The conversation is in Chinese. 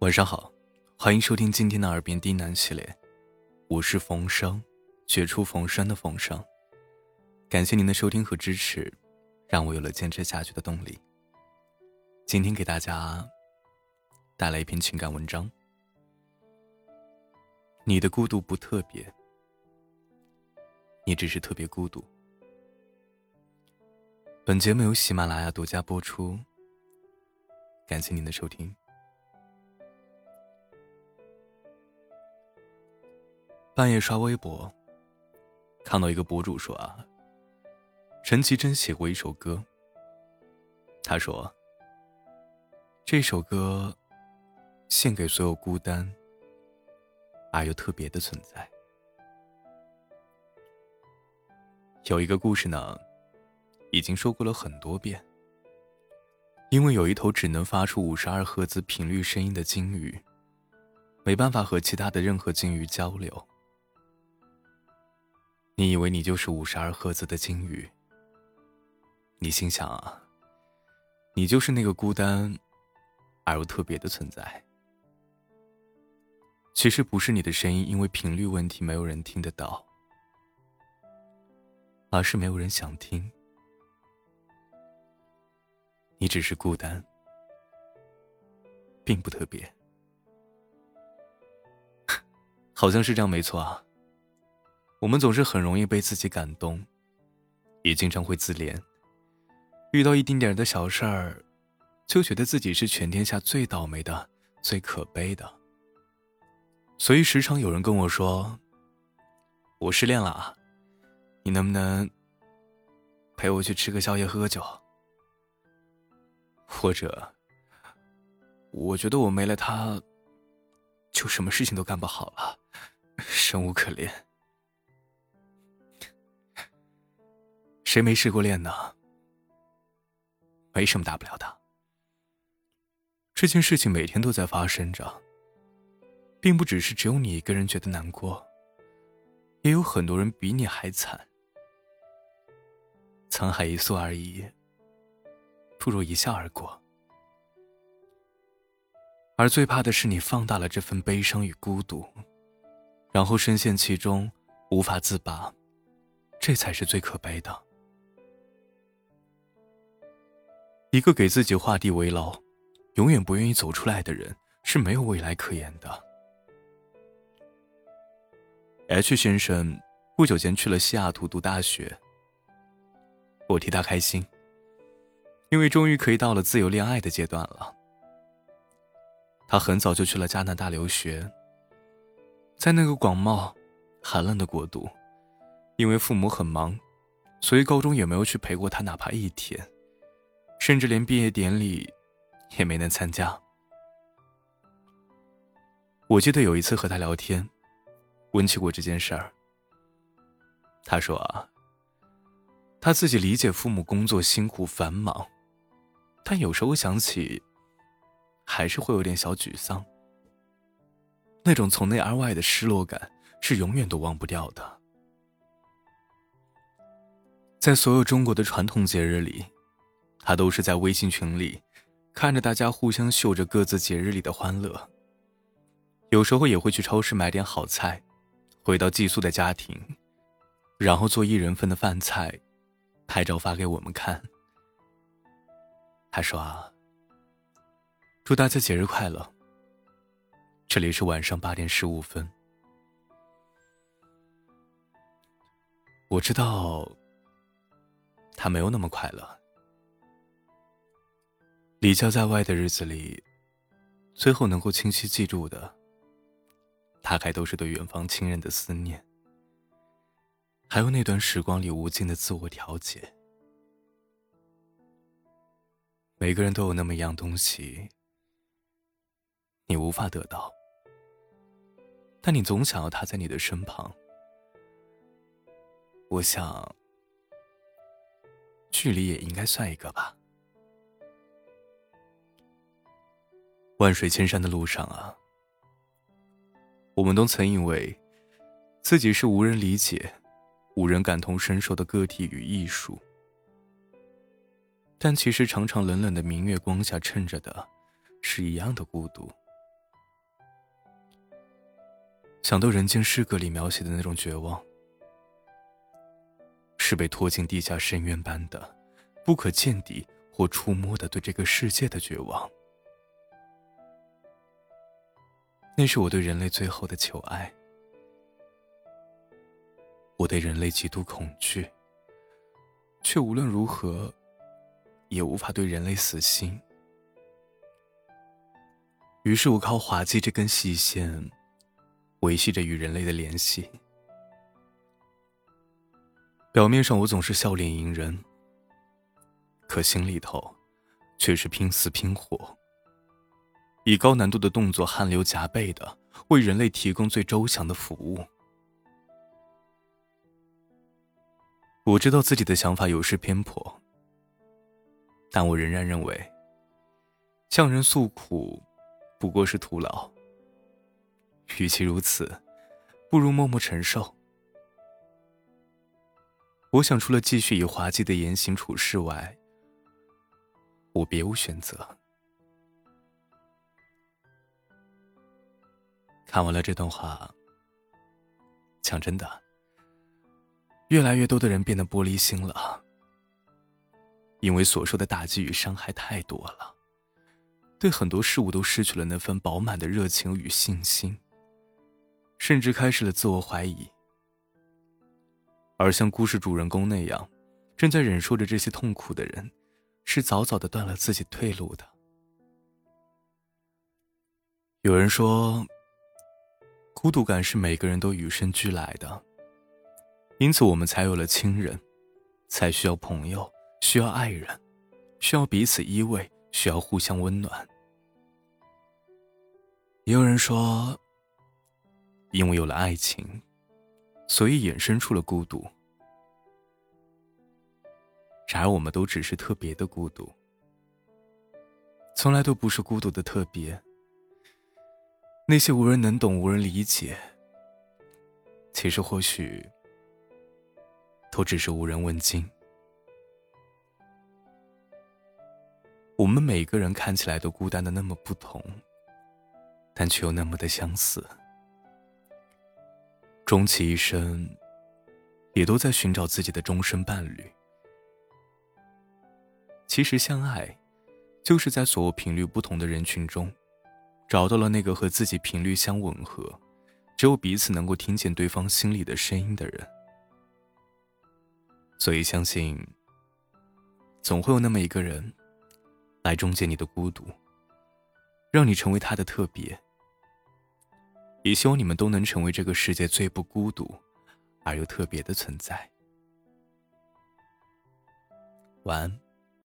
晚上好，欢迎收听今天的耳边低喃系列，我是冯生，绝处逢生的冯生。感谢您的收听和支持，让我有了坚持下去的动力。今天给大家带来一篇情感文章，你的孤独不特别，你只是特别孤独。本节目由喜马拉雅独家播出，感谢您的收听。半夜刷微博，看到一个博主说啊，陈绮贞写过一首歌。他说，这首歌献给所有孤单而又特别的存在。有一个故事呢，已经说过了很多遍。因为有一头只能发出五十二赫兹频率声音的鲸鱼，没办法和其他的任何鲸鱼交流。你以为你就是五十二赫兹的鲸鱼？你心想啊，你就是那个孤单而又特别的存在。其实不是你的声音因为频率问题没有人听得到，而是没有人想听。你只是孤单，并不特别。好像是这样，没错啊。我们总是很容易被自己感动，也经常会自怜。遇到一丁点的小事儿，就觉得自己是全天下最倒霉的、最可悲的。所以时常有人跟我说：“我失恋了啊，你能不能陪我去吃个宵夜、喝个酒？”或者，我觉得我没了他，就什么事情都干不好了，生无可恋。谁没失过恋呢？没什么大不了的。这件事情每天都在发生着，并不只是只有你一个人觉得难过，也有很多人比你还惨。沧海一粟而已，不如一笑而过。而最怕的是你放大了这份悲伤与孤独，然后深陷其中无法自拔，这才是最可悲的。一个给自己画地为牢、永远不愿意走出来的人，是没有未来可言的。H 先生不久前去了西雅图读大学，我替他开心，因为终于可以到了自由恋爱的阶段了。他很早就去了加拿大留学，在那个广袤、寒冷的国度，因为父母很忙，所以高中也没有去陪过他哪怕一天。甚至连毕业典礼也没能参加。我记得有一次和他聊天，问起过这件事儿。他说啊，他自己理解父母工作辛苦繁忙，但有时候想起，还是会有点小沮丧。那种从内而外的失落感是永远都忘不掉的。在所有中国的传统节日里。他都是在微信群里，看着大家互相秀着各自节日里的欢乐。有时候也会去超市买点好菜，回到寄宿的家庭，然后做一人份的饭菜，拍照发给我们看。他说：“啊，祝大家节日快乐。”这里是晚上八点十五分。我知道，他没有那么快乐。离家在外的日子里，最后能够清晰记住的，大概都是对远方亲人的思念，还有那段时光里无尽的自我调节。每个人都有那么一样东西，你无法得到，但你总想要他在你的身旁。我想，距离也应该算一个吧。万水千山的路上啊，我们都曾以为自己是无人理解、无人感同身受的个体与艺术，但其实常常冷冷的明月光下衬着的，是一样的孤独想到《人间失格》里描写的那种绝望，是被拖进地下深渊般的、不可见底或触摸的对这个世界的绝望。那是我对人类最后的求爱。我对人类极度恐惧，却无论如何也无法对人类死心。于是我靠滑稽这根细线。维系着与人类的联系。表面上我总是笑脸迎人，可心里头却是拼死拼活，以高难度的动作汗流浃背的为人类提供最周详的服务。我知道自己的想法有失偏颇，但我仍然认为，向人诉苦不过是徒劳。与其如此，不如默默承受。我想，除了继续以滑稽的言行处事外，我别无选择。看完了这段话，讲真的，越来越多的人变得玻璃心了，因为所受的打击与伤害太多了，对很多事物都失去了那份饱满的热情与信心。甚至开始了自我怀疑，而像故事主人公那样，正在忍受着这些痛苦的人，是早早的断了自己退路的。有人说，孤独感是每个人都与生俱来的，因此我们才有了亲人，才需要朋友，需要爱人，需要彼此依偎，需要互相温暖。也有人说。因为有了爱情，所以衍生出了孤独。然而，我们都只是特别的孤独，从来都不是孤独的特别。那些无人能懂、无人理解，其实或许都只是无人问津。我们每个人看起来都孤单的那么不同，但却又那么的相似。终其一生，也都在寻找自己的终身伴侣。其实，相爱，就是在所有频率不同的人群中，找到了那个和自己频率相吻合、只有彼此能够听见对方心里的声音的人。所以，相信，总会有那么一个人，来终结你的孤独，让你成为他的特别。也希望你们都能成为这个世界最不孤独，而又特别的存在。晚安。